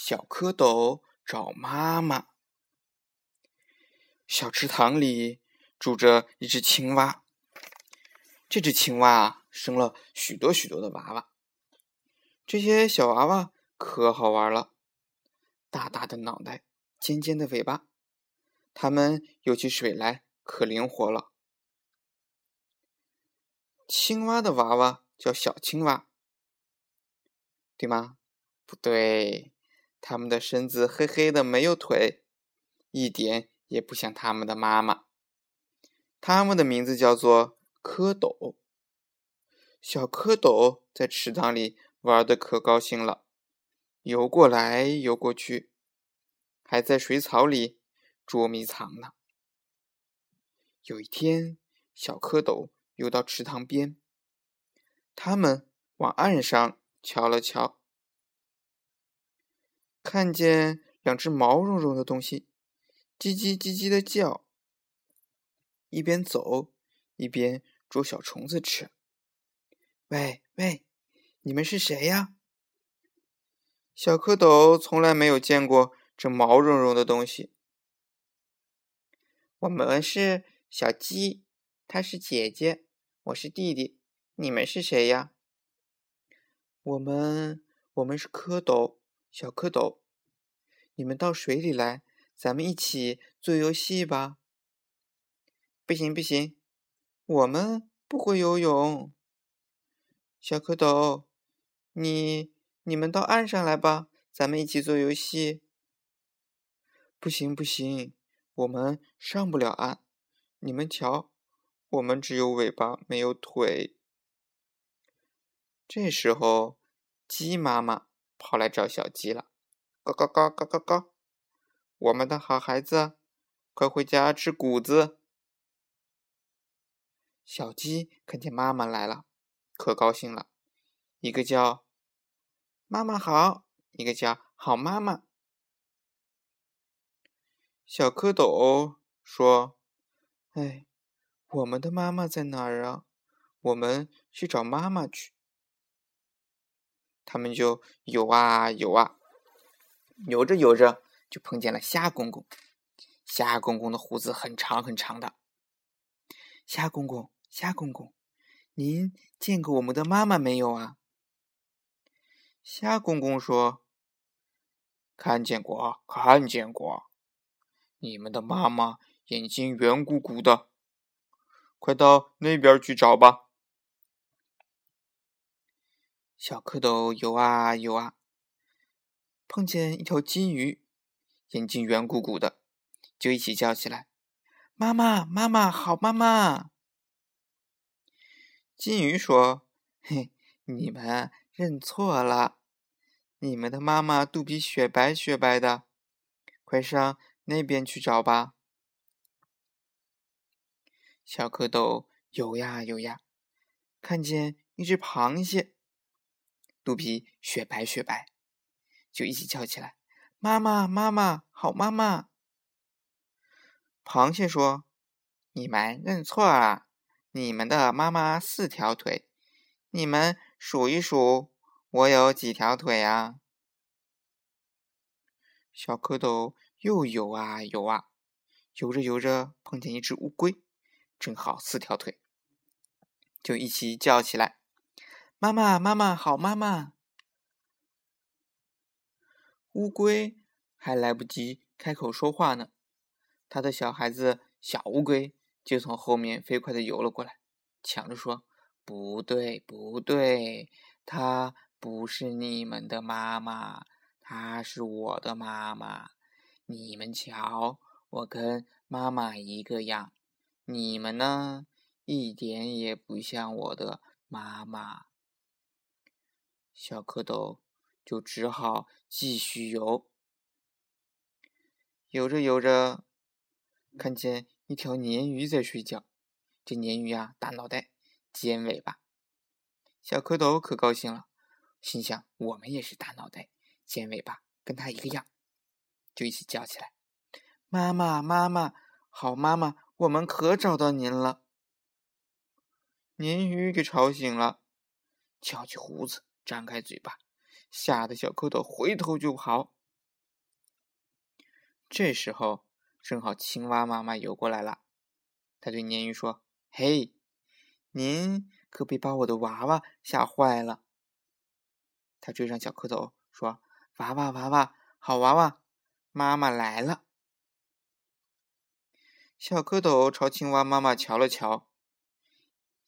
小蝌蚪找妈妈。小池塘里住着一只青蛙，这只青蛙啊生了许多许多的娃娃。这些小娃娃可好玩了，大大的脑袋，尖尖的尾巴，它们游起水来可灵活了。青蛙的娃娃叫小青蛙，对吗？不对，它们的身子黑黑的，没有腿，一点也不像它们的妈妈。它们的名字叫做蝌蚪。小蝌蚪在池塘里玩的可高兴了，游过来游过去，还在水草里捉迷藏呢。有一天，小蝌蚪。游到池塘边，他们往岸上瞧了瞧，看见两只毛茸茸的东西，叽叽叽叽的叫，一边走一边捉小虫子吃。喂喂，你们是谁呀？小蝌蚪从来没有见过这毛茸茸的东西。我们是小鸡，它是姐姐。我是弟弟，你们是谁呀？我们我们是蝌蚪，小蝌蚪。你们到水里来，咱们一起做游戏吧。不行不行，我们不会游泳。小蝌蚪，你你们到岸上来吧，咱们一起做游戏。不行不行，我们上不了岸。你们瞧。我们只有尾巴，没有腿。这时候，鸡妈妈跑来找小鸡了，咯咯咯咯咯咯！我们的好孩子，快回家吃谷子。小鸡看见妈妈来了，可高兴了，一个叫“妈妈好”，一个叫“好妈妈”。小蝌蚪说：“哎。”我们的妈妈在哪儿啊？我们去找妈妈去。他们就游啊游啊，游着游着就碰见了虾公公。虾公公的胡子很长很长的。虾公公，虾公公，您见过我们的妈妈没有啊？虾公公说：“看见过，看见过。你们的妈妈眼睛圆鼓鼓的。”快到那边去找吧！小蝌蚪游啊游啊，碰见一条金鱼，眼睛圆鼓鼓的，就一起叫起来：“妈妈，妈妈，好妈妈！”金鱼说：“嘿，你们认错了，你们的妈妈肚皮雪白雪白的，快上那边去找吧。”小蝌蚪游呀游呀，看见一只螃蟹，肚皮雪白雪白，就一起叫起来：“妈妈，妈妈，好妈妈！”螃蟹说：“你们认错了，你们的妈妈四条腿，你们数一数，我有几条腿啊？”小蝌蚪又游啊游啊，游着游着，碰见一只乌龟。正好四条腿，就一起叫起来：“妈妈，妈妈，好妈妈！”乌龟还来不及开口说话呢，他的小孩子小乌龟就从后面飞快的游了过来，抢着说：“不对，不对，她不是你们的妈妈，她是我的妈妈。你们瞧，我跟妈妈一个样。”你们呢，一点也不像我的妈妈。小蝌蚪就只好继续游，游着游着，看见一条鲶鱼在睡觉。这鲶鱼呀，大脑袋，尖尾巴。小蝌蚪可高兴了，心想：我们也是大脑袋，尖尾巴，跟它一个样，就一起叫起来：“妈妈，妈妈，好妈妈！”我们可找到您了！鲶鱼给吵醒了，翘起胡子，张开嘴巴，吓得小蝌蚪回头就跑。这时候，正好青蛙妈妈游过来了。它对鲶鱼说：“嘿，您可别把我的娃娃吓坏了。”他追上小蝌蚪说：“娃娃，娃娃，好娃娃，妈妈来了。”小蝌蚪朝青蛙妈妈瞧了瞧，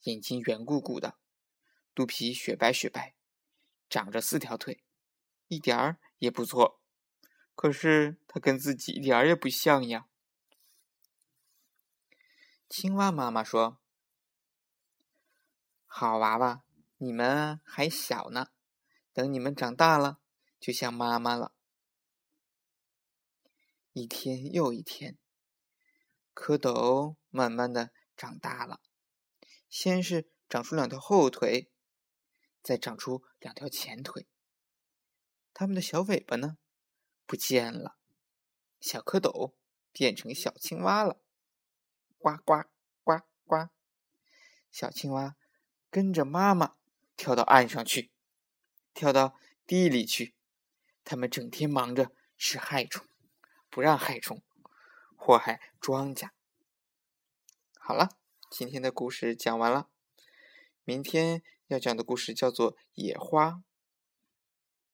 眼睛圆鼓鼓的，肚皮雪白雪白，长着四条腿，一点儿也不错。可是它跟自己一点儿也不像呀。青蛙妈妈说：“好娃娃，你们还小呢，等你们长大了，就像妈妈了。”一天又一天，蝌蚪慢慢的长大了，先是长出两条后腿，再长出两条前腿。它们的小尾巴呢？不见了，小蝌蚪变成小青蛙了，呱呱呱呱！小青蛙跟着妈妈跳到岸上去，跳到地里去。它们整天忙着吃害虫，不让害虫祸害庄稼。好了，今天的故事讲完了。明天要讲的故事叫做《野花》。